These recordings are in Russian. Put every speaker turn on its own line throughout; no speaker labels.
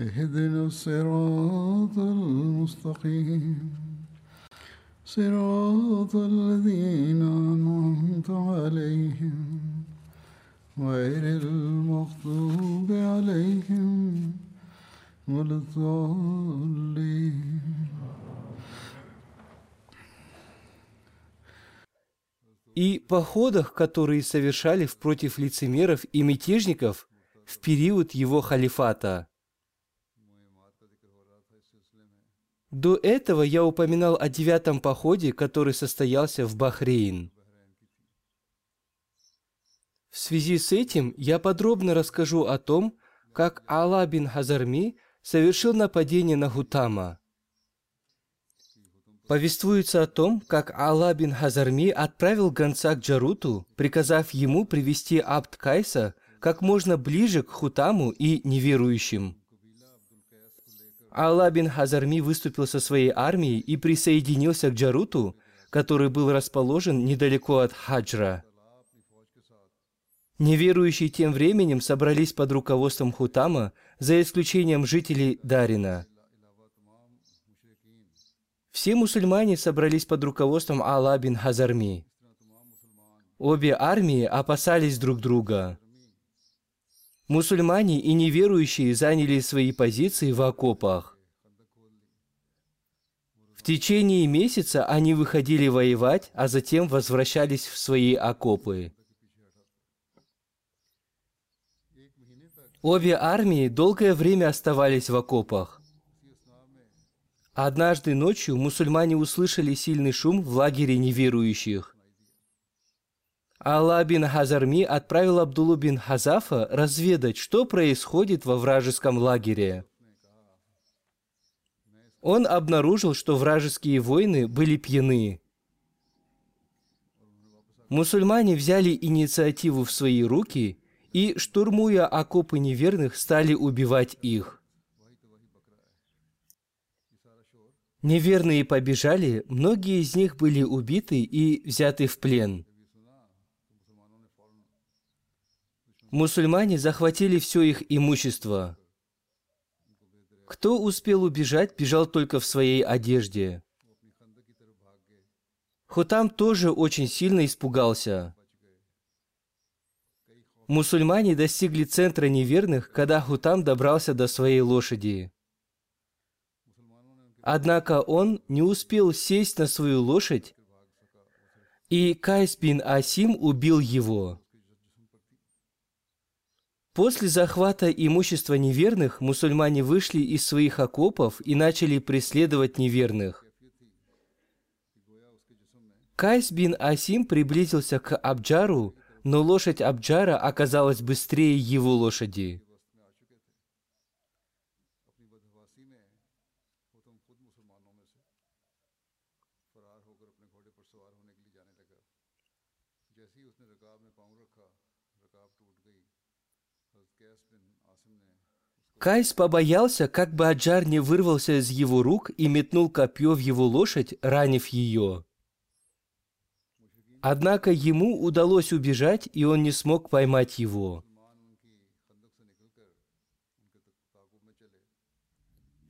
اهدنا الصراط المستقيم صراط الذين أنعمت عليهم غير المغضوب عليهم ولا الضالين
и походах, которые совершали против лицемеров и мятежников в период его халифата. – До этого я упоминал о девятом походе, который состоялся в Бахрейн. В связи с этим я подробно расскажу о том, как Алла бин Хазарми совершил нападение на Хутама. Повествуется о том, как Алла бин Хазарми отправил гонца к Джаруту, приказав ему привести Абд Кайса как можно ближе к Хутаму и неверующим. Алла бин Хазарми выступил со своей армией и присоединился к Джаруту, который был расположен недалеко от Хаджра. Неверующие тем временем собрались под руководством Хутама, за исключением жителей Дарина. Все мусульмане собрались под руководством Алла бин Хазарми. Обе армии опасались друг друга. Мусульмане и неверующие заняли свои позиции в окопах. В течение месяца они выходили воевать, а затем возвращались в свои окопы. Обе армии долгое время оставались в окопах. Однажды ночью мусульмане услышали сильный шум в лагере неверующих. Алла бин Хазарми отправил Абдулу бин Хазафа разведать, что происходит во вражеском лагере. Он обнаружил, что вражеские воины были пьяны. Мусульмане взяли инициативу в свои руки и, штурмуя окопы неверных, стали убивать их. Неверные побежали, многие из них были убиты и взяты в плен. Мусульмане захватили все их имущество. Кто успел убежать, бежал только в своей одежде. Хутам тоже очень сильно испугался. Мусульмане достигли центра неверных, когда Хутам добрался до своей лошади. Однако он не успел сесть на свою лошадь, и Кайс бин Асим убил его. После захвата имущества неверных мусульмане вышли из своих окопов и начали преследовать неверных. Кайс бин Асим приблизился к Абджару, но лошадь Абджара оказалась быстрее его лошади. Кайс побоялся, как бы Аджар не вырвался из его рук и метнул копье в его лошадь, ранив ее. Однако ему удалось убежать, и он не смог поймать его.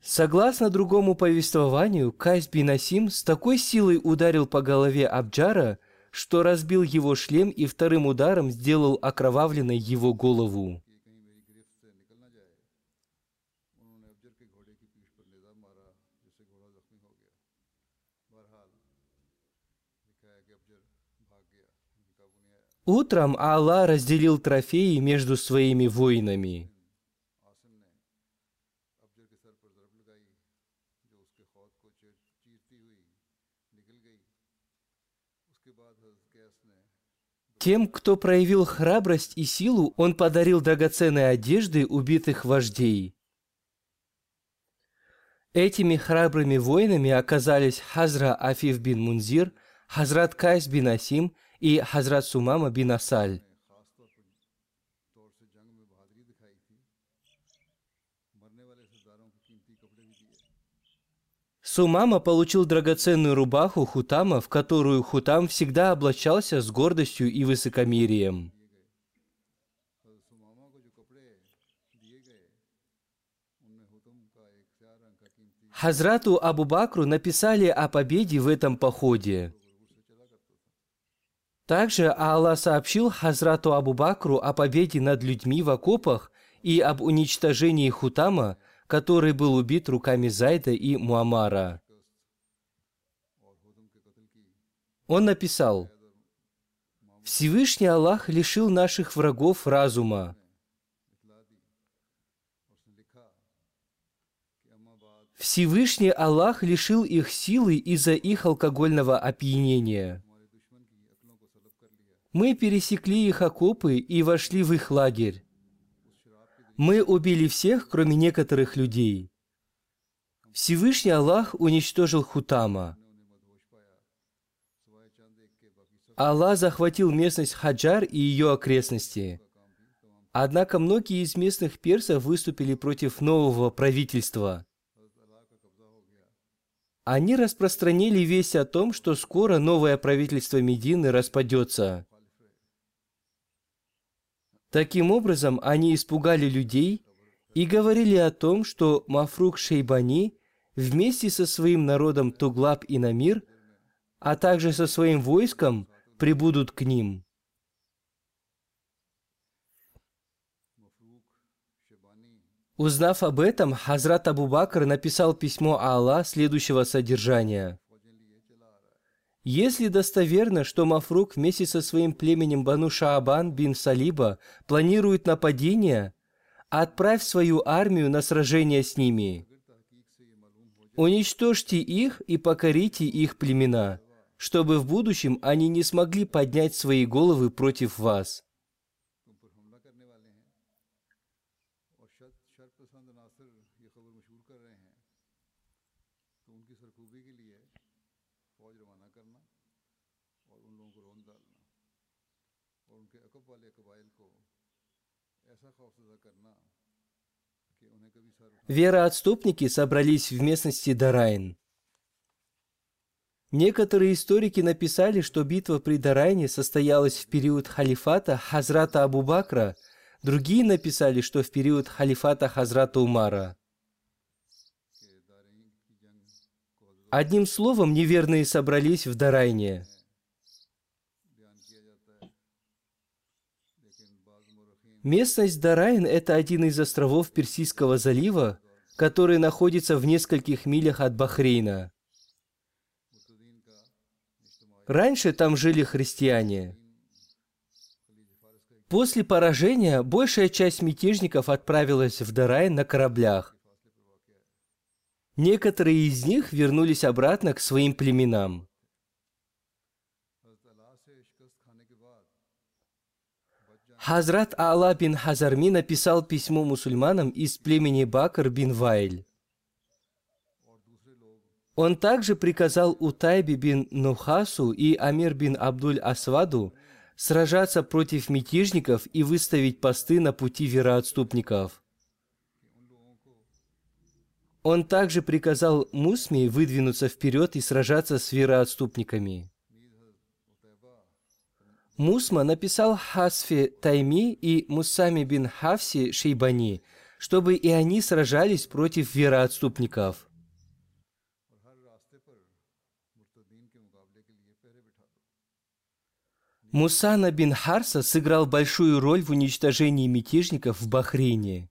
Согласно другому повествованию, Кайс бин Асим с такой силой ударил по голове Абджара, что разбил его шлем и вторым ударом сделал окровавленной его голову. Утром Аллах разделил трофеи между своими воинами. Тем, кто проявил храбрость и силу, он подарил драгоценные одежды убитых вождей. Этими храбрыми воинами оказались Хазра Афиф бин Мунзир, Хазрат Кайс бин Асим – и Хазрат Сумама бин Асаль. Сумама получил драгоценную рубаху Хутама, в которую Хутам всегда облачался с гордостью и высокомерием. Хазрату Абу Бакру написали о победе в этом походе. Также Аллах сообщил Хазрату Абу Бакру о победе над людьми в окопах и об уничтожении Хутама, который был убит руками Зайда и Муамара. Он написал, «Всевышний Аллах лишил наших врагов разума, Всевышний Аллах лишил их силы из-за их алкогольного опьянения. Мы пересекли их окопы и вошли в их лагерь. Мы убили всех, кроме некоторых людей. Всевышний Аллах уничтожил Хутама. Аллах захватил местность Хаджар и ее окрестности. Однако многие из местных персов выступили против нового правительства. Они распространили весть о том, что скоро новое правительство Медины распадется. Таким образом, они испугали людей и говорили о том, что Мафрук Шейбани вместе со своим народом Туглаб и Намир, а также со своим войском прибудут к ним. Узнав об этом, Хазрат Абу Бакр написал письмо Алла следующего содержания – если достоверно, что Мафрук вместе со своим племенем Бану Шаабан бин Салиба планирует нападение, отправь свою армию на сражение с ними. Уничтожьте их и покорите их племена, чтобы в будущем они не смогли поднять свои головы против вас. Вероотступники собрались в местности Дарайн. Некоторые историки написали, что битва при Дарайне состоялась в период халифата Хазрата Абу Бакра, другие написали, что в период халифата Хазрата Умара. Одним словом, неверные собрались в Дарайне. Местность Дарайн – это один из островов Персидского залива, который находится в нескольких милях от Бахрейна. Раньше там жили христиане. После поражения большая часть мятежников отправилась в Дарайн на кораблях. Некоторые из них вернулись обратно к своим племенам. Хазрат Алла бин Хазарми написал письмо мусульманам из племени Бакр бин Вайль. Он также приказал Утайби бин Нухасу и Амир бин Абдуль Асваду сражаться против мятежников и выставить посты на пути вероотступников – он также приказал Мусме выдвинуться вперед и сражаться с вероотступниками. Мусма написал Хасфе Тайми и Мусами бин Хавси Шейбани, чтобы и они сражались против вероотступников – Мусана бин Харса сыграл большую роль в уничтожении мятежников в Бахрейне.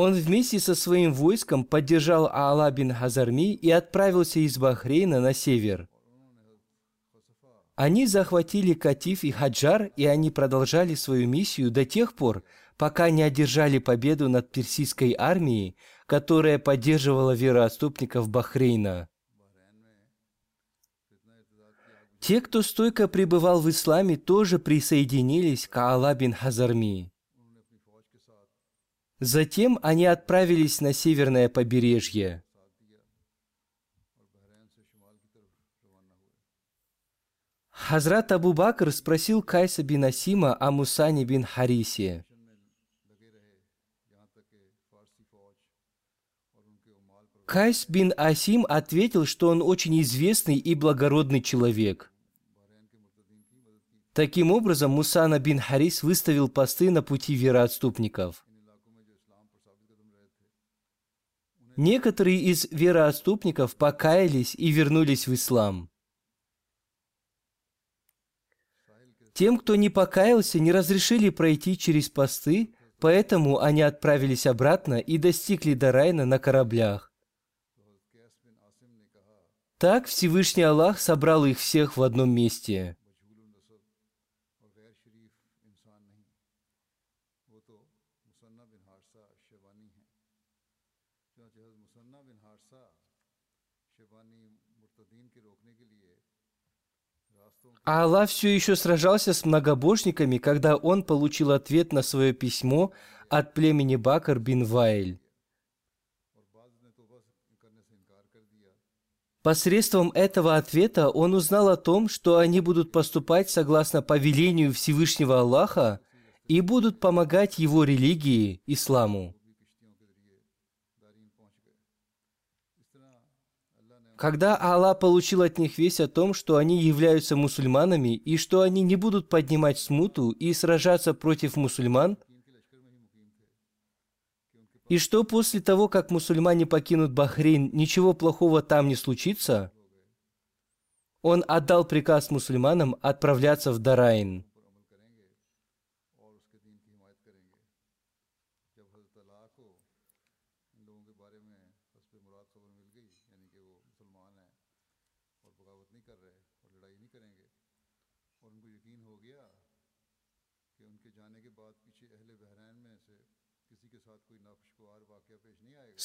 Он вместе со своим войском поддержал Аала бин Хазарми и отправился из Бахрейна на север. Они захватили Катиф и Хаджар, и они продолжали свою миссию до тех пор, пока не одержали победу над персидской армией, которая поддерживала вероотступников Бахрейна. Те, кто стойко пребывал в исламе, тоже присоединились к Алла бин Хазарми. Затем они отправились на северное побережье. Хазрат Абу Бакр спросил Кайса бин Асима о Мусане бин Харисе. Кайс бин Асим ответил, что он очень известный и благородный человек. Таким образом, Мусана бин Харис выставил посты на пути вероотступников. Некоторые из вероотступников покаялись и вернулись в ислам. Тем, кто не покаялся, не разрешили пройти через посты, поэтому они отправились обратно и достигли Дарайна на кораблях. Так Всевышний Аллах собрал их всех в одном месте. А Аллах все еще сражался с многобожниками, когда он получил ответ на свое письмо от племени Бакар бин Вайль. Посредством этого ответа он узнал о том, что они будут поступать согласно повелению Всевышнего Аллаха и будут помогать его религии, исламу. Когда Аллах получил от них весть о том, что они являются мусульманами и что они не будут поднимать смуту и сражаться против мусульман, и что после того, как мусульмане покинут Бахрейн, ничего плохого там не случится? Он отдал приказ мусульманам отправляться в Дарайн.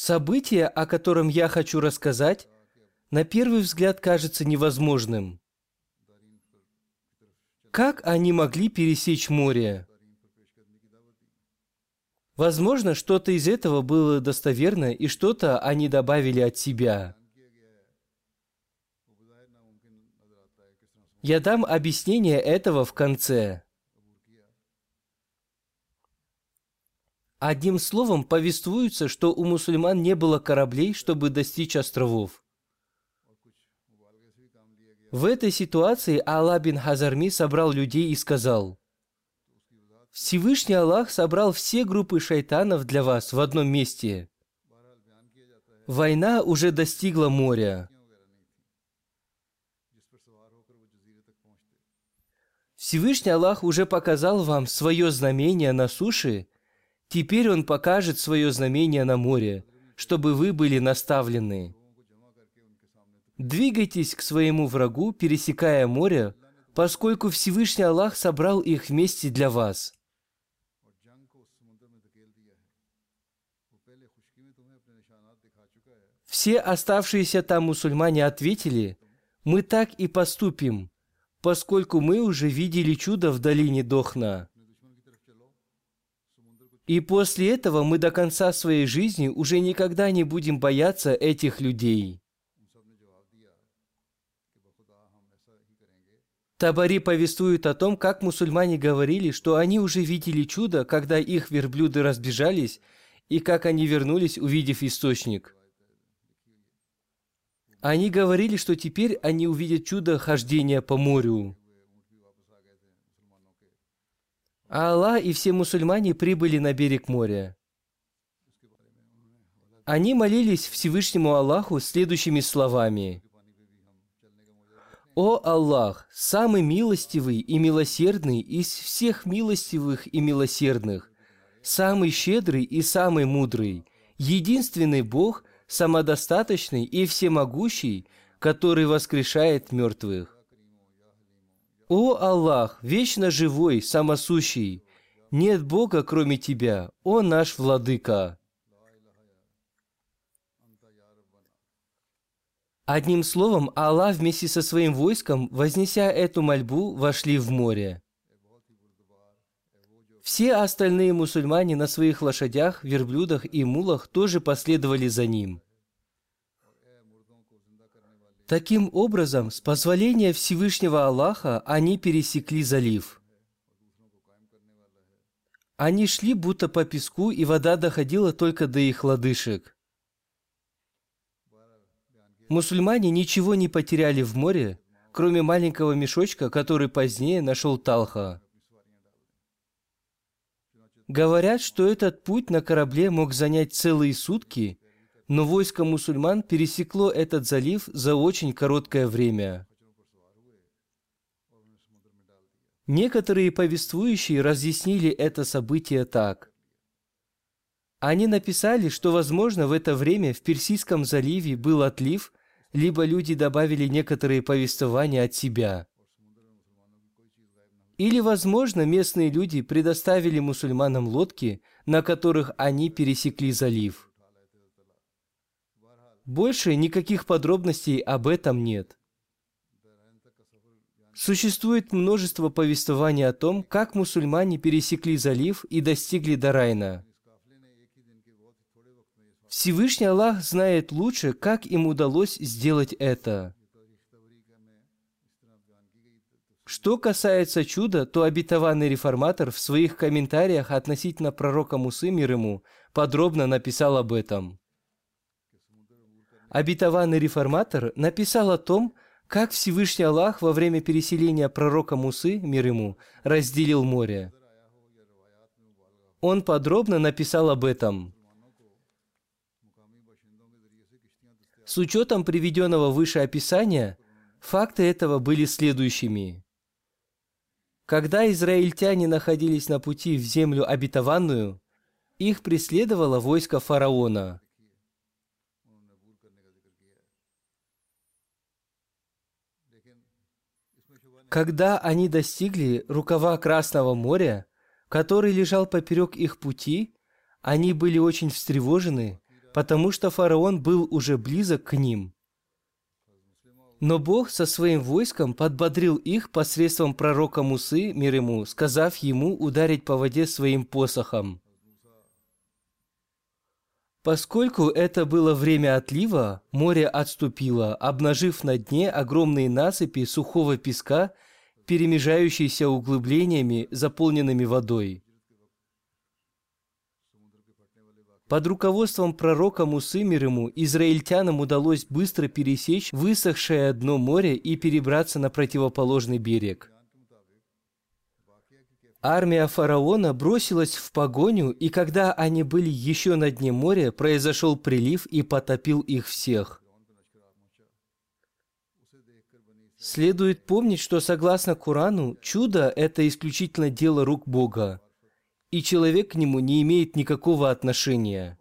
Событие, о котором я хочу рассказать, на первый взгляд кажется невозможным. Как они могли пересечь море? Возможно, что-то из этого было достоверно, и что-то они добавили от себя. Я дам объяснение этого в конце. Одним словом, повествуется, что у мусульман не было кораблей, чтобы достичь островов. В этой ситуации Аллах Хазарми собрал людей и сказал, «Всевышний Аллах собрал все группы шайтанов для вас в одном месте. Война уже достигла моря. Всевышний Аллах уже показал вам свое знамение на суше – Теперь он покажет свое знамение на море, чтобы вы были наставлены. Двигайтесь к своему врагу, пересекая море, поскольку Всевышний Аллах собрал их вместе для вас. Все оставшиеся там мусульмане ответили, «Мы так и поступим, поскольку мы уже видели чудо в долине Дохна». И после этого мы до конца своей жизни уже никогда не будем бояться этих людей. Табари повествует о том, как мусульмане говорили, что они уже видели чудо, когда их верблюды разбежались, и как они вернулись, увидев источник. Они говорили, что теперь они увидят чудо хождения по морю. А Аллах и все мусульмане прибыли на берег моря. Они молились Всевышнему Аллаху следующими словами. «О Аллах, самый милостивый и милосердный из всех милостивых и милосердных, самый щедрый и самый мудрый, единственный Бог, самодостаточный и всемогущий, который воскрешает мертвых. О Аллах, вечно живой, самосущий, нет Бога, кроме Тебя, о наш Владыка. Одним словом, Аллах вместе со своим войском, вознеся эту мольбу, вошли в море. Все остальные мусульмане на своих лошадях, верблюдах и мулах тоже последовали за ним. Таким образом, с позволения Всевышнего Аллаха, они пересекли залив. Они шли будто по песку, и вода доходила только до их лодыжек. Мусульмане ничего не потеряли в море, кроме маленького мешочка, который позднее нашел Талха. Говорят, что этот путь на корабле мог занять целые сутки, но войско мусульман пересекло этот залив за очень короткое время. Некоторые повествующие разъяснили это событие так. Они написали, что, возможно, в это время в Персидском заливе был отлив, либо люди добавили некоторые повествования от себя. Или, возможно, местные люди предоставили мусульманам лодки, на которых они пересекли залив. Больше никаких подробностей об этом нет. Существует множество повествований о том, как мусульмане пересекли залив и достигли Дарайна. Всевышний Аллах знает лучше, как им удалось сделать это. Что касается чуда, то обетованный реформатор в своих комментариях относительно пророка Мусы мир ему подробно написал об этом. Обетованный реформатор написал о том, как Всевышний Аллах во время переселения пророка Мусы, мир ему, разделил море. Он подробно написал об этом. С учетом приведенного выше описания, факты этого были следующими. Когда израильтяне находились на пути в землю обетованную, их преследовало войско фараона. Когда они достигли рукава Красного моря, который лежал поперек их пути, они были очень встревожены потому что фараон был уже близок к ним. Но Бог со своим войском подбодрил их посредством пророка Мусы, мир ему, сказав ему ударить по воде своим посохом. Поскольку это было время отлива, море отступило, обнажив на дне огромные насыпи сухого песка, перемежающиеся углублениями, заполненными водой. Под руководством пророка Мусы мир ему, израильтянам удалось быстро пересечь высохшее дно моря и перебраться на противоположный берег. Армия фараона бросилась в погоню, и когда они были еще на дне моря, произошел прилив и потопил их всех. Следует помнить, что согласно Корану, чудо – это исключительно дело рук Бога и человек к нему не имеет никакого отношения.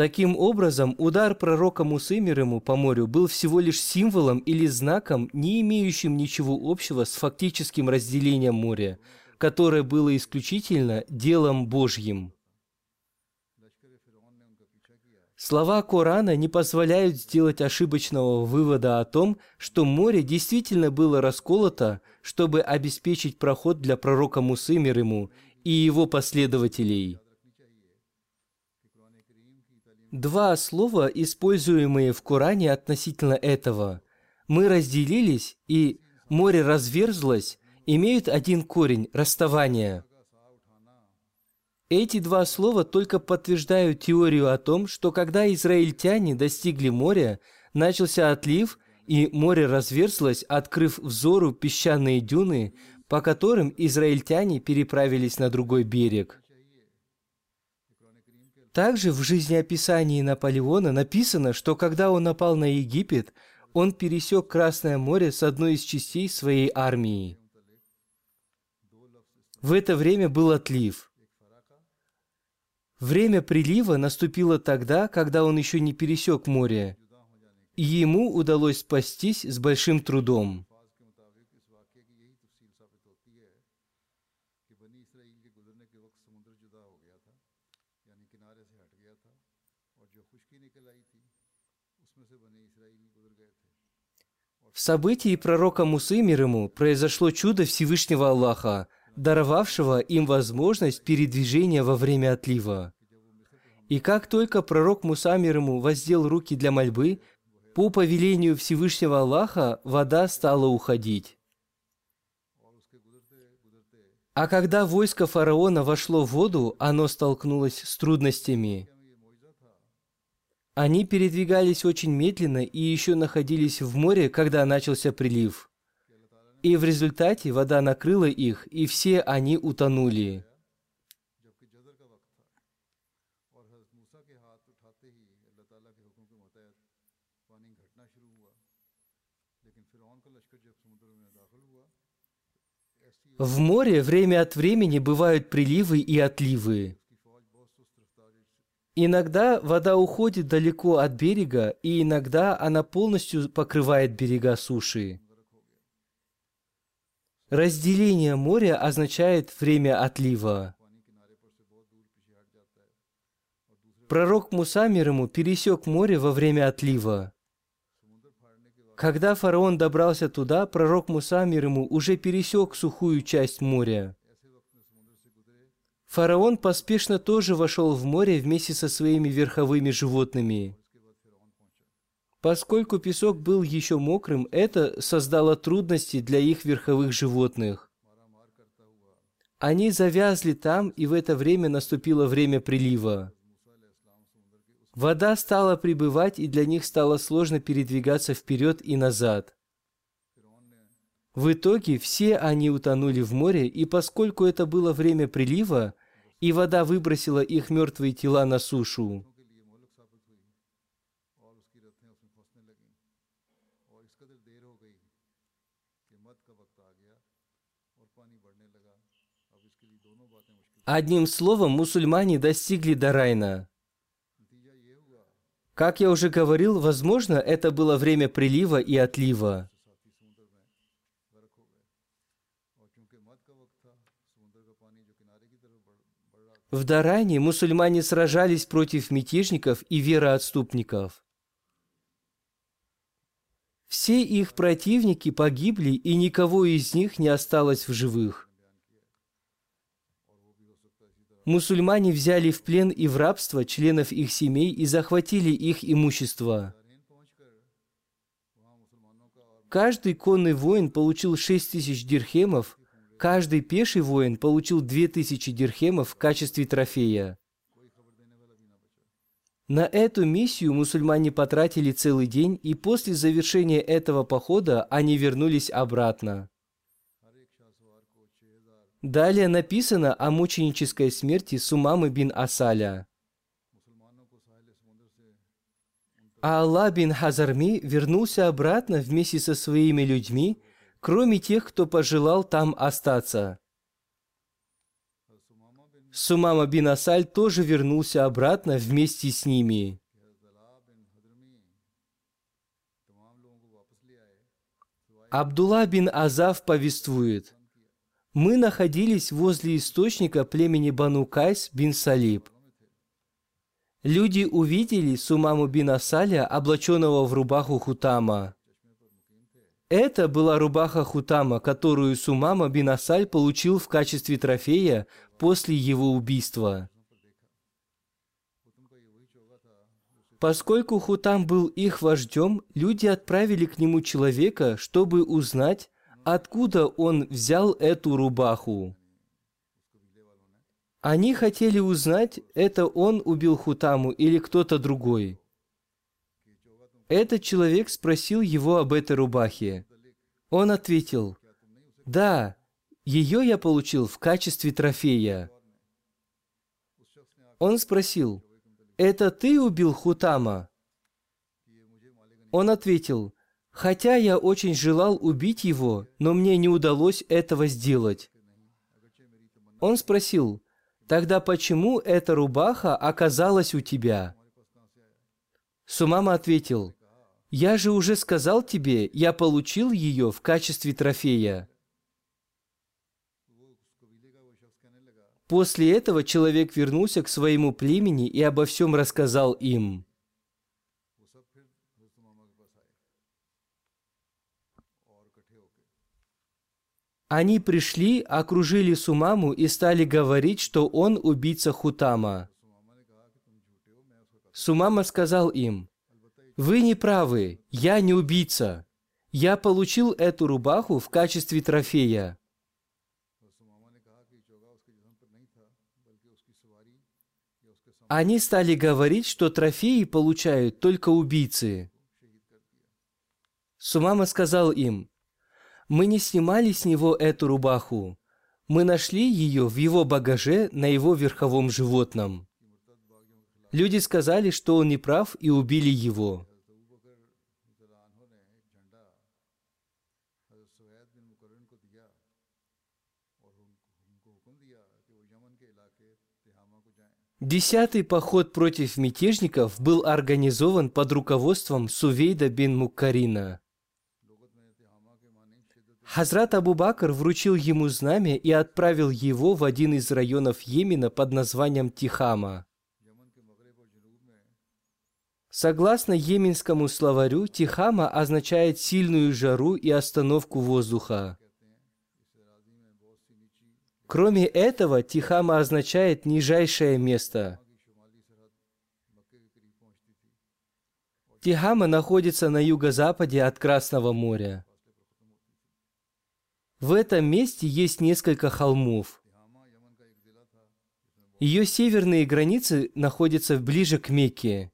Таким образом, удар пророка Мусы мир ему по морю был всего лишь символом или знаком, не имеющим ничего общего с фактическим разделением моря, которое было исключительно делом Божьим. Слова Корана не позволяют сделать ошибочного вывода о том, что море действительно было расколото, чтобы обеспечить проход для пророка Мусы мир ему и его последователей. Два слова, используемые в Коране относительно этого «мы разделились» и «море разверзлось», имеют один корень – расставание – эти два слова только подтверждают теорию о том, что когда израильтяне достигли моря, начался отлив, и море разверзлось, открыв взору песчаные дюны, по которым израильтяне переправились на другой берег. Также в жизнеописании Наполеона написано, что когда он напал на Египет, он пересек Красное море с одной из частей своей армии. В это время был отлив. Время прилива наступило тогда, когда он еще не пересек море, и ему удалось спастись с большим трудом. В событии пророка Мусы мир ему произошло чудо Всевышнего Аллаха, даровавшего им возможность передвижения во время отлива. И как только пророк Муса мир ему воздел руки для мольбы, по повелению Всевышнего Аллаха вода стала уходить. А когда войско фараона вошло в воду, оно столкнулось с трудностями. Они передвигались очень медленно и еще находились в море, когда начался прилив. И в результате вода накрыла их, и все они утонули. В море время от времени бывают приливы и отливы. Иногда вода уходит далеко от берега, и иногда она полностью покрывает берега суши. Разделение моря означает время отлива. Пророк Муса мир ему пересек море во время отлива. Когда фараон добрался туда, пророк Муса мир ему уже пересек сухую часть моря. Фараон поспешно тоже вошел в море вместе со своими верховыми животными. Поскольку песок был еще мокрым, это создало трудности для их верховых животных. Они завязли там, и в это время наступило время прилива. Вода стала прибывать, и для них стало сложно передвигаться вперед и назад. В итоге все они утонули в море, и поскольку это было время прилива, и вода выбросила их мертвые тела на сушу. Одним словом, мусульмане достигли Дарайна. Как я уже говорил, возможно, это было время прилива и отлива. В Даране мусульмане сражались против мятежников и вероотступников. Все их противники погибли, и никого из них не осталось в живых. Мусульмане взяли в плен и в рабство членов их семей и захватили их имущество. Каждый конный воин получил 6 тысяч дирхемов, каждый пеший воин получил 2000 дирхемов в качестве трофея. На эту миссию мусульмане потратили целый день, и после завершения этого похода они вернулись обратно. Далее написано о мученической смерти Сумамы бин Асаля. А Алла бин Хазарми вернулся обратно вместе со своими людьми – кроме тех, кто пожелал там остаться. Сумама бин Асаль тоже вернулся обратно вместе с ними. Абдулла бин Азав повествует. Мы находились возле источника племени Бану Кайс бин Салиб. Люди увидели Сумаму бин Асаля, облаченного в рубаху Хутама. Это была рубаха Хутама, которую Сумама Бинасаль получил в качестве трофея после его убийства. Поскольку Хутам был их вождем, люди отправили к нему человека, чтобы узнать, откуда он взял эту рубаху. Они хотели узнать, это он убил Хутаму или кто-то другой. Этот человек спросил его об этой рубахе. Он ответил, «Да, ее я получил в качестве трофея». Он спросил, «Это ты убил Хутама?» Он ответил, «Хотя я очень желал убить его, но мне не удалось этого сделать. Он спросил, «Тогда почему эта рубаха оказалась у тебя?» Сумама ответил, я же уже сказал тебе, я получил ее в качестве трофея. После этого человек вернулся к своему племени и обо всем рассказал им. Они пришли, окружили Сумаму и стали говорить, что он убийца Хутама. Сумама сказал им, «Вы не правы. Я не убийца. Я получил эту рубаху в качестве трофея». Они стали говорить, что трофеи получают только убийцы. Сумама сказал им, «Мы не снимали с него эту рубаху. Мы нашли ее в его багаже на его верховом животном». Люди сказали, что он не прав, и убили его. Десятый поход против мятежников был организован под руководством Сувейда бин Муккарина. Хазрат Абу Бакр вручил ему знамя и отправил его в один из районов Йемена под названием Тихама. Согласно йеменскому словарю, «тихама» означает сильную жару и остановку воздуха. Кроме этого, «тихама» означает «нижайшее место». Тихама находится на юго-западе от Красного моря. В этом месте есть несколько холмов. Ее северные границы находятся ближе к Мекке.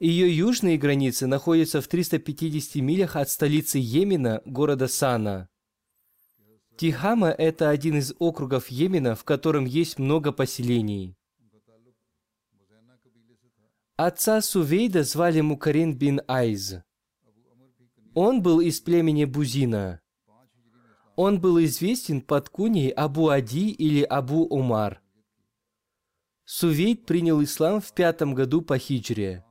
Ее южные границы находятся в 350 милях от столицы Йемена, города Сана. Тихама – это один из округов Йемена, в котором есть много поселений. Отца Сувейда звали Мукарин бин Айз. Он был из племени Бузина. Он был известен под куней Абу Ади или Абу Умар. Сувейд принял ислам в пятом году по хиджре.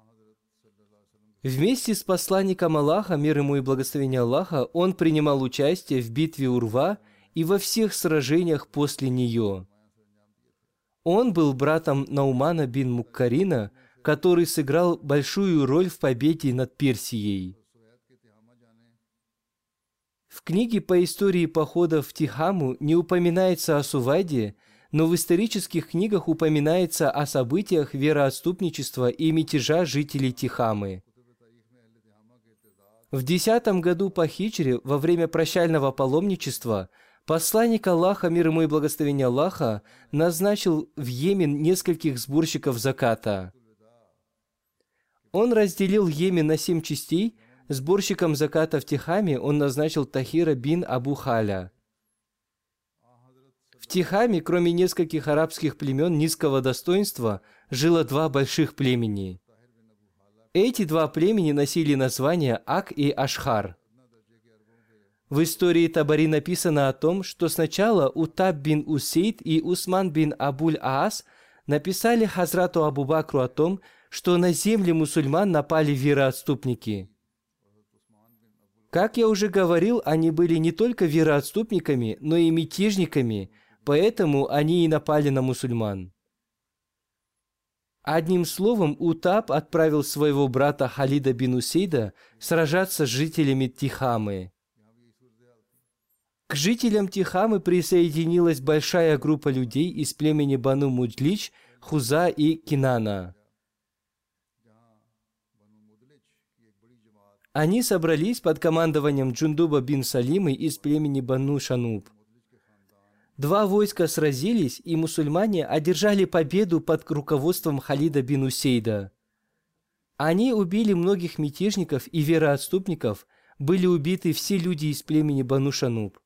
Вместе с посланником Аллаха, мир ему и благословение Аллаха, он принимал участие в битве Урва и во всех сражениях после нее. Он был братом Наумана бин Муккарина, который сыграл большую роль в победе над Персией. В книге по истории похода в Тихаму не упоминается о Суваде, но в исторических книгах упоминается о событиях вероотступничества и мятежа жителей Тихамы. В десятом году по хиджре, во время прощального паломничества, посланник Аллаха, мир ему и благословение Аллаха, назначил в Йемен нескольких сборщиков заката. Он разделил Йемен на семь частей, сборщиком заката в Тихаме он назначил Тахира бин Абу Халя. В Тихаме, кроме нескольких арабских племен низкого достоинства, жило два больших племени. Эти два племени носили названия Ак и Ашхар. В истории Табари написано о том, что сначала Утаб бин Усейд и Усман бин Абуль Аас написали Хазрату Абу Бакру о том, что на земли мусульман напали вероотступники. Как я уже говорил, они были не только вероотступниками, но и мятежниками, поэтому они и напали на мусульман. Одним словом, Утап отправил своего брата Халида бин Усейда сражаться с жителями Тихамы. К жителям Тихамы присоединилась большая группа людей из племени Бану Мудлич, Хуза и Кинана. Они собрались под командованием Джундуба бин Салимы из племени Бану Шануб – Два войска сразились, и мусульмане одержали победу под руководством Халида бин Усейда. Они убили многих мятежников и вероотступников, были убиты все люди из племени Бану Шануб.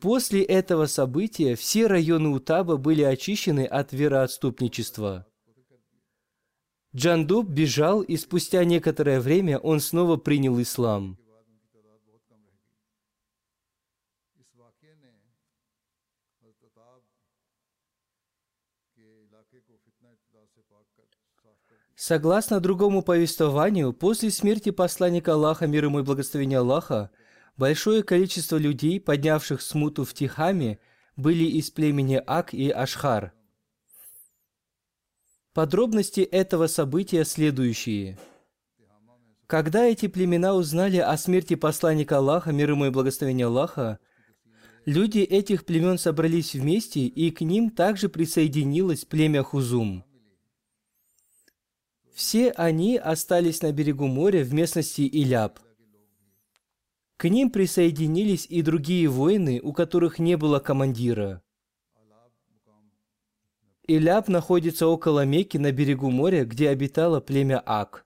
После этого события все районы Утаба были очищены от вероотступничества. Джандуб бежал, и спустя некоторое время он снова принял ислам. Согласно другому повествованию, после смерти посланника Аллаха, мир ему и благословения Аллаха, большое количество людей, поднявших смуту в Тихаме, были из племени Ак и Ашхар. Подробности этого события следующие. Когда эти племена узнали о смерти посланника Аллаха, мир ему и благословения Аллаха, люди этих племен собрались вместе, и к ним также присоединилось племя Хузум – все они остались на берегу моря в местности Иляб. К ним присоединились и другие воины, у которых не было командира. Иляб находится около Мекки на берегу моря, где обитало племя Ак.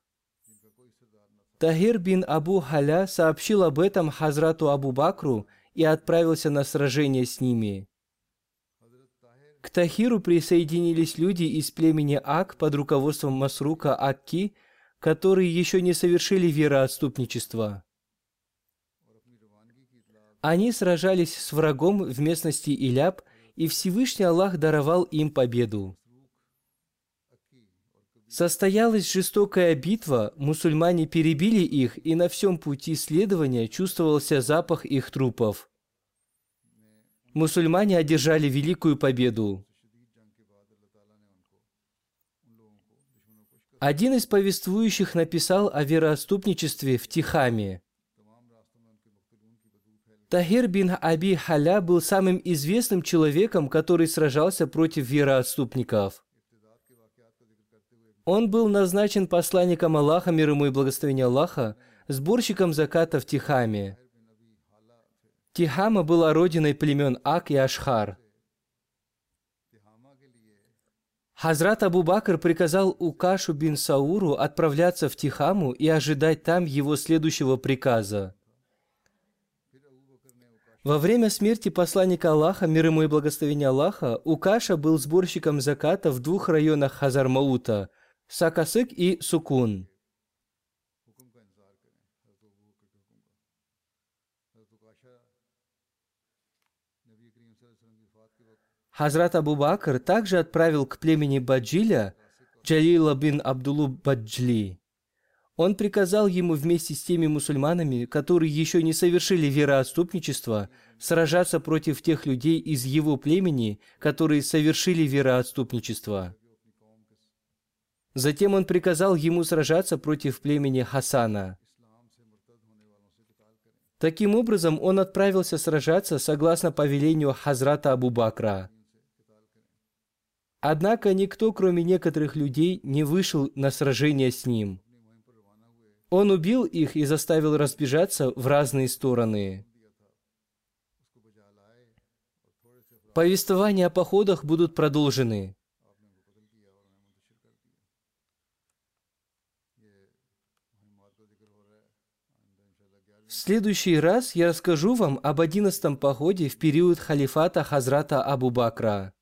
Тахир бин Абу Халя сообщил об этом Хазрату Абу Бакру и отправился на сражение с ними. К Тахиру присоединились люди из племени Ак под руководством Масрука Акки, которые еще не совершили вероотступничество. Они сражались с врагом в местности Иляб, и Всевышний Аллах даровал им победу. Состоялась жестокая битва, мусульмане перебили их, и на всем пути следования чувствовался запах их трупов – мусульмане одержали великую победу. Один из повествующих написал о вероотступничестве в Тихаме. Тахир бин Аби Халя был самым известным человеком, который сражался против вероотступников. Он был назначен посланником Аллаха, мир ему и благословение Аллаха, сборщиком заката в Тихаме. Тихама была родиной племен Ак и Ашхар. Хазрат Абу Бакр приказал Укашу бин Сауру отправляться в Тихаму и ожидать там его следующего приказа. Во время смерти посланника Аллаха, мир ему и благословения Аллаха, Укаша был сборщиком заката в двух районах Хазармаута – Сакасык и Сукун – Хазрат Абу Бакр также отправил к племени Баджиля Джалила бин Абдулу Баджли. Он приказал ему вместе с теми мусульманами, которые еще не совершили вероотступничество, сражаться против тех людей из его племени, которые совершили вероотступничество. Затем он приказал ему сражаться против племени Хасана. Таким образом, он отправился сражаться согласно повелению Хазрата Абу Бакра – Однако никто, кроме некоторых людей, не вышел на сражение с ним. Он убил их и заставил разбежаться в разные стороны. Повествования о походах будут продолжены. В следующий раз я расскажу вам об одиннадцатом походе в период халифата Хазрата Абу Бакра.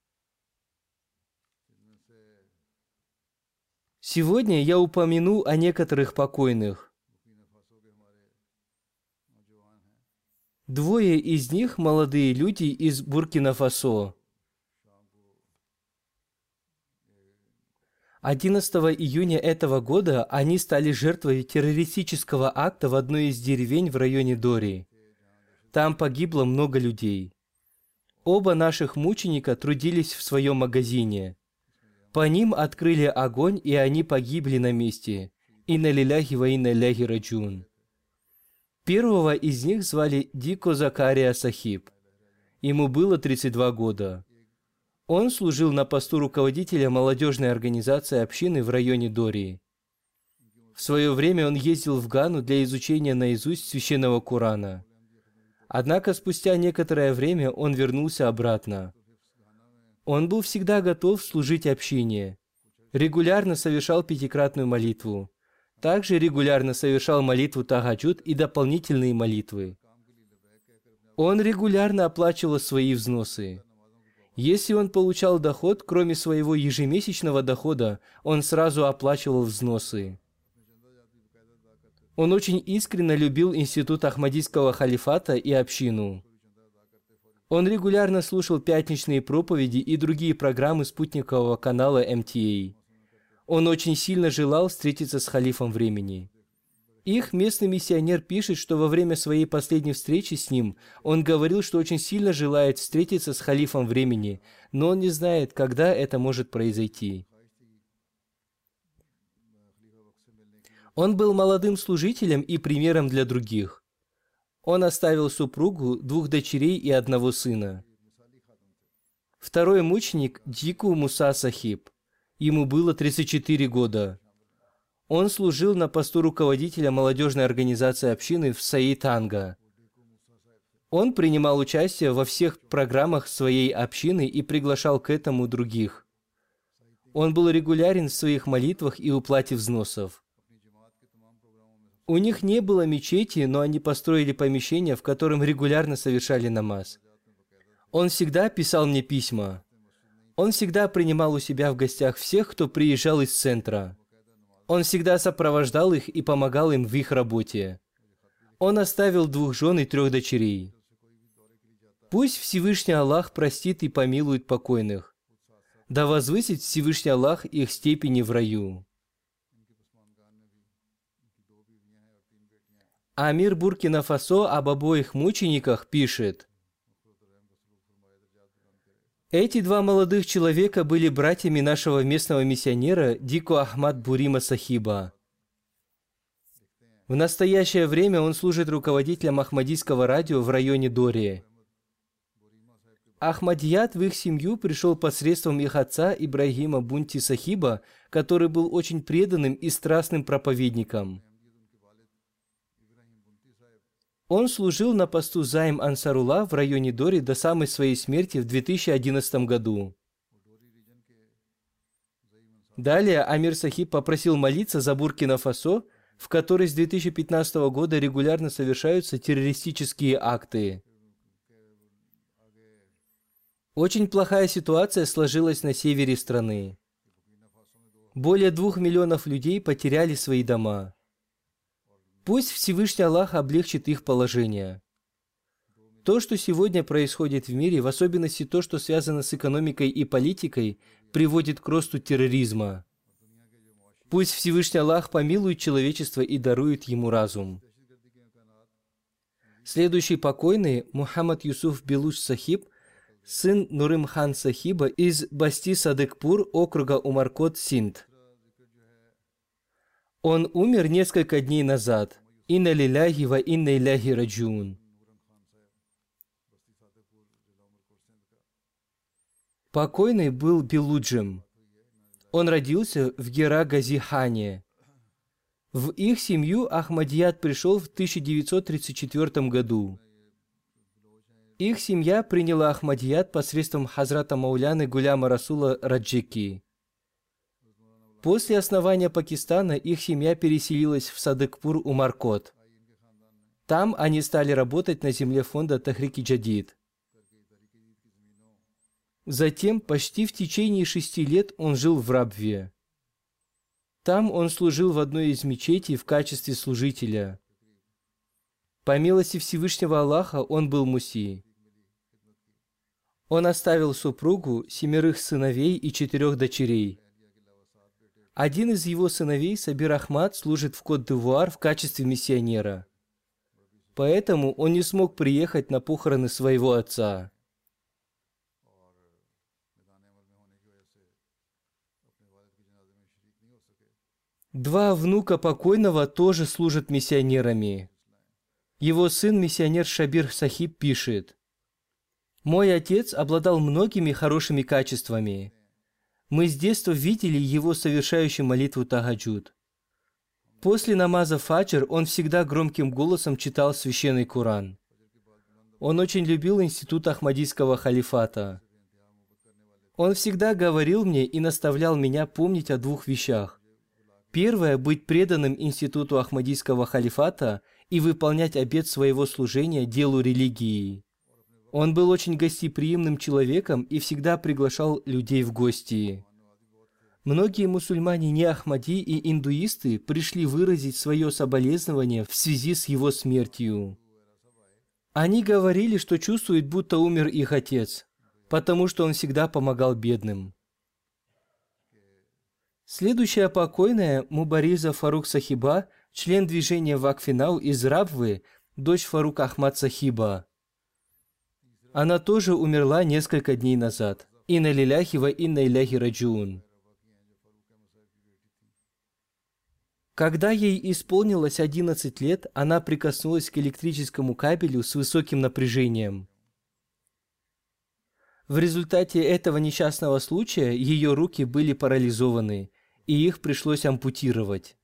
Сегодня я упомяну о некоторых покойных. Двое из них – молодые люди из Буркина-Фасо. 11 июня этого года они стали жертвой террористического акта в одной из деревень в районе Дори. Там погибло много людей. Оба наших мученика трудились в своем магазине – по ним открыли огонь, и они погибли на месте. Инна лиляхи ва инна ляхи раджун. Первого из них звали Дико Закария Сахиб. Ему было 32 года. Он служил на посту руководителя молодежной организации общины в районе Дории. В свое время он ездил в Гану для изучения наизусть священного Корана. Однако спустя некоторое время он вернулся обратно – он был всегда готов служить общине. Регулярно совершал пятикратную молитву. Также регулярно совершал молитву Тагаджуд и дополнительные молитвы. Он регулярно оплачивал свои взносы. Если он получал доход, кроме своего ежемесячного дохода, он сразу оплачивал взносы. Он очень искренне любил институт Ахмадийского халифата и общину. Он регулярно слушал пятничные проповеди и другие программы спутникового канала МТА. Он очень сильно желал встретиться с халифом времени. Их местный миссионер пишет, что во время своей последней встречи с ним он говорил, что очень сильно желает встретиться с халифом времени, но он не знает, когда это может произойти. Он был молодым служителем и примером для других. Он оставил супругу, двух дочерей и одного сына. Второй мученик – Дику Муса Сахиб. Ему было 34 года. Он служил на посту руководителя молодежной организации общины в Саитанга. Он принимал участие во всех программах своей общины и приглашал к этому других. Он был регулярен в своих молитвах и уплате взносов. У них не было мечети, но они построили помещение, в котором регулярно совершали намаз. Он всегда писал мне письма. Он всегда принимал у себя в гостях всех, кто приезжал из центра. Он всегда сопровождал их и помогал им в их работе. Он оставил двух жен и трех дочерей. Пусть Всевышний Аллах простит и помилует покойных. Да возвысит Всевышний Аллах их степени в раю. Амир Буркина Фасо об обоих мучениках пишет. Эти два молодых человека были братьями нашего местного миссионера Дико Ахмад Бурима Сахиба. В настоящее время он служит руководителем Ахмадийского радио в районе Дории. Ахмадият в их семью пришел посредством их отца Ибрагима Бунти Сахиба, который был очень преданным и страстным проповедником – он служил на посту Займ Ансарула в районе Дори до самой своей смерти в 2011 году. Далее Амир Сахиб попросил молиться за Буркина-Фасо, в которой с 2015 года регулярно совершаются террористические акты. Очень плохая ситуация сложилась на севере страны. Более двух миллионов людей потеряли свои дома. Пусть Всевышний Аллах облегчит их положение. То, что сегодня происходит в мире, в особенности то, что связано с экономикой и политикой, приводит к росту терроризма. Пусть Всевышний Аллах помилует человечество и дарует ему разум. Следующий покойный Мухаммад Юсуф Белуч Сахиб, сын Нурым Хан Сахиба из Басти Садыкпур, округа Умаркот, Синд. Он умер несколько дней назад. Инна лиляхи ва инна иляхи раджун. Покойный был Белуджем. Он родился в Гера-Газихане. В их семью Ахмадият пришел в 1934 году. Их семья приняла Ахмадият посредством Хазрата Мауляны Гуляма Расула Раджики. После основания Пакистана их семья переселилась в Садыкпур-Умаркот. Там они стали работать на земле фонда Тахрики Джадид. Затем, почти в течение шести лет, он жил в Рабве. Там он служил в одной из мечетей в качестве служителя. По милости Всевышнего Аллаха он был муси. Он оставил супругу, семерых сыновей и четырех дочерей – один из его сыновей, Сабир Ахмад, служит в Кот-д'Ивуар в качестве миссионера. Поэтому он не смог приехать на похороны своего отца. Два внука покойного тоже служат миссионерами. Его сын, миссионер Шабир Сахиб, пишет, «Мой отец обладал многими хорошими качествами. Мы с детства видели его совершающим молитву Тагаджуд. После намаза Фаджр он всегда громким голосом читал священный Куран. Он очень любил институт Ахмадийского халифата. Он всегда говорил мне и наставлял меня помнить о двух вещах. Первое – быть преданным институту Ахмадийского халифата и выполнять обет своего служения делу религии. Он был очень гостеприимным человеком и всегда приглашал людей в гости. Многие мусульмане не Ахмади и индуисты пришли выразить свое соболезнование в связи с его смертью. Они говорили, что чувствуют, будто умер их отец, потому что он всегда помогал бедным. Следующая покойная Мубариза Фарук Сахиба, член движения Вакфинау из Рабвы, дочь Фарук Ахмад Сахиба. Она тоже умерла несколько дней назад. Инна лиляхи ва инна иляхи раджун. Когда ей исполнилось 11 лет, она прикоснулась к электрическому кабелю с высоким напряжением. В результате этого несчастного случая ее руки были парализованы, и их пришлось ампутировать.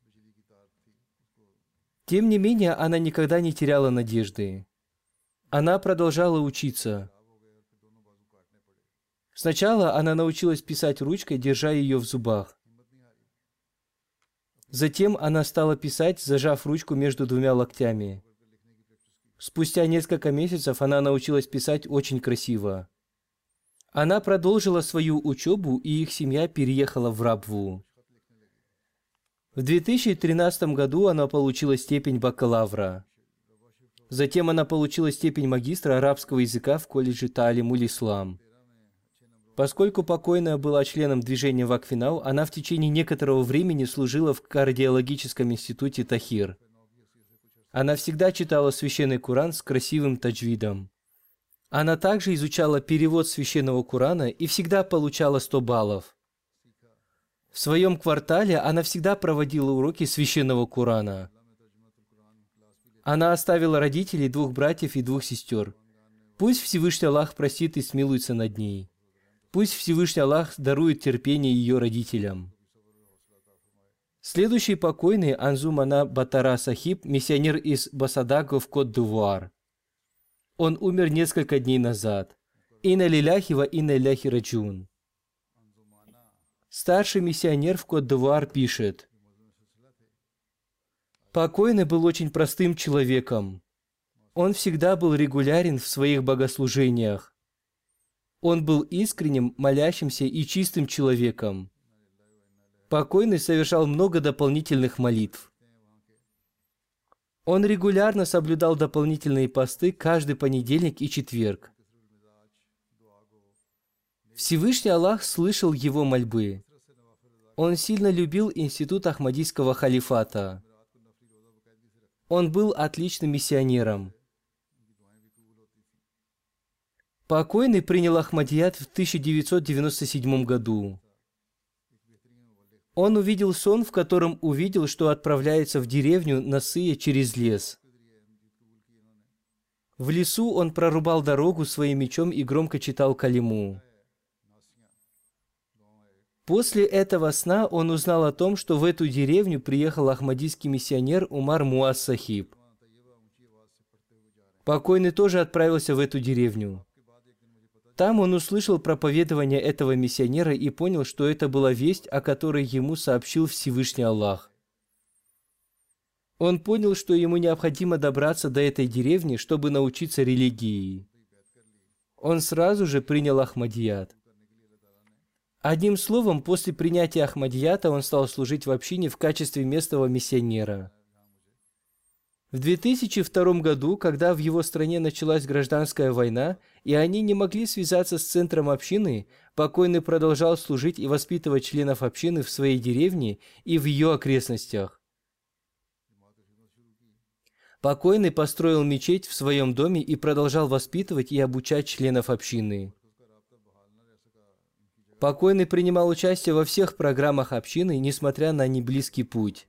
Тем не менее, она никогда не теряла надежды. Она продолжала учиться. Сначала она научилась писать ручкой, держа ее в зубах. Затем она стала писать, зажав ручку между двумя локтями. Спустя несколько месяцев она научилась писать очень красиво. Она продолжила свою учебу, и их семья переехала в Рабву. В 2013 году она получила степень бакалавра. Затем она получила степень магистра арабского языка в колледже Таалимуль Ислам. Поскольку покойная была членом движения Вакфинау, она в течение некоторого времени служила в кардиологическом институте Тахир. Она всегда читала священный Куран с красивым таджвидом. Она также изучала перевод священного Курана и всегда получала 100 баллов. В своем квартале она всегда проводила уроки священного Курана. Она оставила родителей, двух братьев и двух сестер. Пусть Всевышний Аллах простит и смилуется над ней. Пусть Всевышний Аллах дарует терпение ее родителям. Следующий покойный Анзумана Батара Сахиб, миссионер из Басадаго в Кот-Дувуар. Он умер несколько дней назад. Инна лиляхи ва инна ляхи раджун. Старший миссионер в Кот-Д'Ивуар пишет, «Покойный был очень простым человеком. Он всегда был регулярен в своих богослужениях. Он был искренним, молящимся и чистым человеком. Покойный совершал много дополнительных молитв. Он регулярно соблюдал дополнительные посты каждый понедельник и четверг. Всевышний Аллах слышал его мольбы. Он сильно любил институт Ахмадийского халифата. Он был отличным миссионером. Покойный принял Ахмадият в 1997 году. Он увидел сон, в котором увидел, что отправляется в деревню Насыя через лес. В лесу он прорубал дорогу своим мечом и громко читал калиму. После этого сна он узнал о том, что в эту деревню приехал ахмадийский миссионер Умар Муаз Сахиб. Покойный тоже отправился в эту деревню. Там он услышал проповедование этого миссионера и понял, что это была весть, о которой ему сообщил Всевышний Аллах. Он понял, что ему необходимо добраться до этой деревни, чтобы научиться религии. Он сразу же принял Ахмадият. Одним словом, после принятия Ахмадията он стал служить в общине в качестве местного миссионера. В 2002 году, когда в его стране началась гражданская война, и они не могли связаться с центром общины, покойный продолжал служить и воспитывать членов общины в своей деревне и в ее окрестностях. Покойный построил мечеть в своем доме и продолжал воспитывать и обучать членов общины. Покойный принимал участие во всех программах общины, несмотря на неблизкий путь.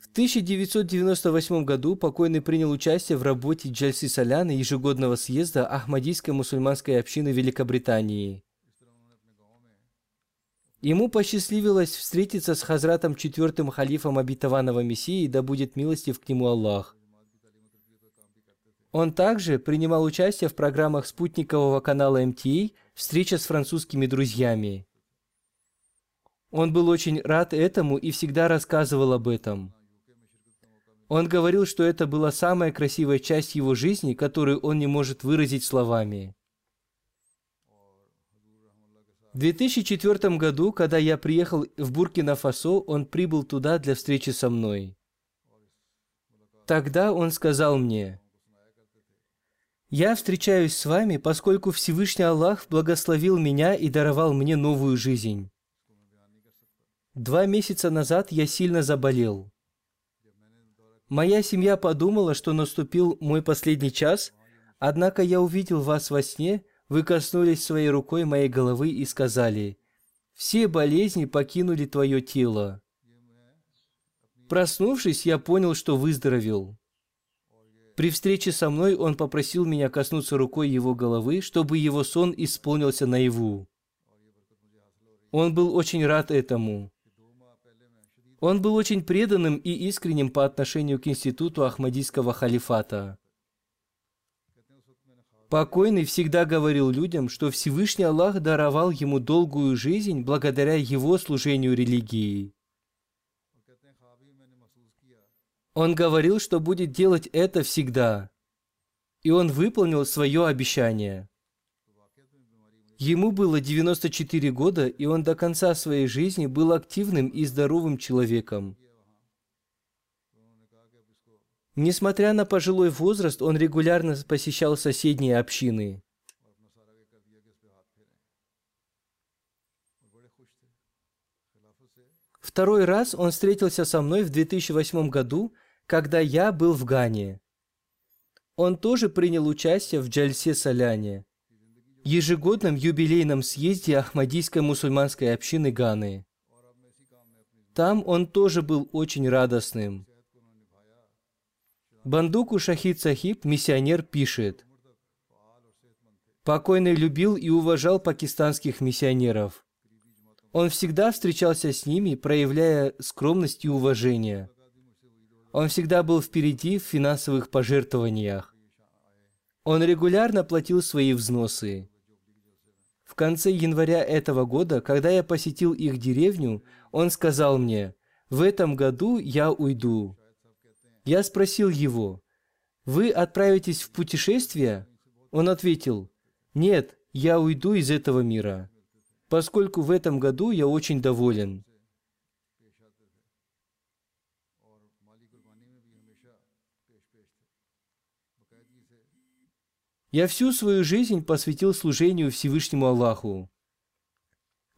В 1998 году покойный принял участие в работе Джальси Соляна ежегодного съезда Ахмадийской мусульманской общины Великобритании. Ему посчастливилось встретиться с Хазратом четвертым халифом обетованного Мессии, да будет милостив к нему Аллах. Он также принимал участие в программах спутникового канала МТА встреча с французскими друзьями. Он был очень рад этому и всегда рассказывал об этом. Он говорил, что это была самая красивая часть его жизни, которую он не может выразить словами. В 2004 году, когда я приехал в Буркина-Фасо, он прибыл туда для встречи со мной. Тогда он сказал мне, «Я встречаюсь с вами, поскольку Всевышний Аллах благословил меня и даровал мне новую жизнь. Два месяца назад я сильно заболел. Моя семья подумала, что наступил мой последний час, однако я увидел вас во сне, вы коснулись своей рукой моей головы и сказали, «Все болезни покинули твое тело». Проснувшись, я понял, что выздоровел. При встрече со мной он попросил меня коснуться рукой его головы, чтобы его сон исполнился наяву. Он был очень рад этому. Он был очень преданным и искренним по отношению к институту Ахмадийского халифата. Покойный всегда говорил людям, что Всевышний Аллах даровал ему долгую жизнь благодаря его служению религии. Он говорил, что будет делать это всегда. И он выполнил свое обещание. Ему было 94 года, и он до конца своей жизни был активным и здоровым человеком. Несмотря на пожилой возраст, он регулярно посещал соседние общины. Второй раз он встретился со мной в 2008 году, когда я был в Гане. Он тоже принял участие в Джальсе Соляне, ежегодном юбилейном съезде Ахмадийской мусульманской общины Ганы. Там он тоже был очень радостным. Бандуку Шахид Сахиб, миссионер, пишет, Покойный любил и уважал пакистанских миссионеров. Он всегда встречался с ними, проявляя скромность и уважение. Он всегда был впереди в финансовых пожертвованиях. Он регулярно платил свои взносы. В конце января этого года, когда я посетил их деревню, он сказал мне, «В этом году я уйду». Я спросил его, «Вы отправитесь в путешествие?» Он ответил, «Нет, я уйду из этого мира, поскольку в этом году я очень доволен». Я всю свою жизнь посвятил служению Всевышнему Аллаху.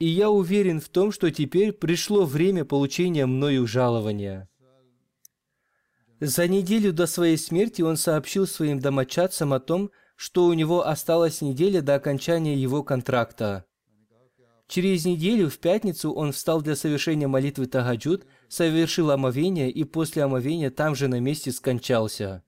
И я уверен в том, что теперь пришло время получения мною жалования. За неделю до своей смерти он сообщил своим домочадцам о том, что у него осталась неделя до окончания его контракта. Через неделю, в пятницу, он встал для совершения молитвы Тагаджуд, совершил омовение и после омовения там же на месте скончался.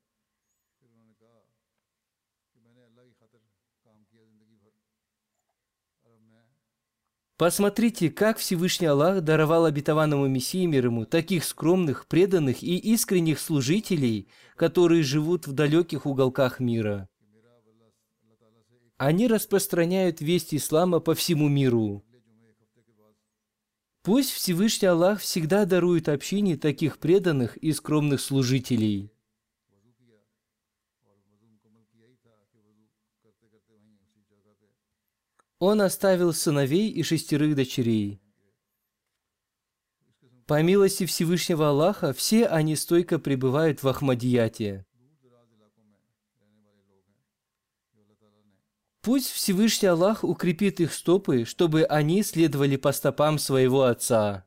Посмотрите, как Всевышний Аллах даровал обетованному Мессии мир ему таких скромных, преданных и искренних служителей, которые живут в далеких уголках мира. Они распространяют весть ислама по всему миру. Пусть Всевышний Аллах всегда дарует общине таких преданных и скромных служителей. Он оставил сыновей и шестерых дочерей. По милости Всевышнего Аллаха, все они стойко пребывают в Ахмадияте. Пусть Всевышний Аллах укрепит их стопы, чтобы они следовали по стопам своего Отца.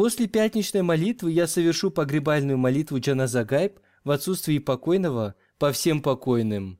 После пятничной молитвы я совершу погребальную молитву Джаназа Гайб в отсутствии покойного по всем покойным.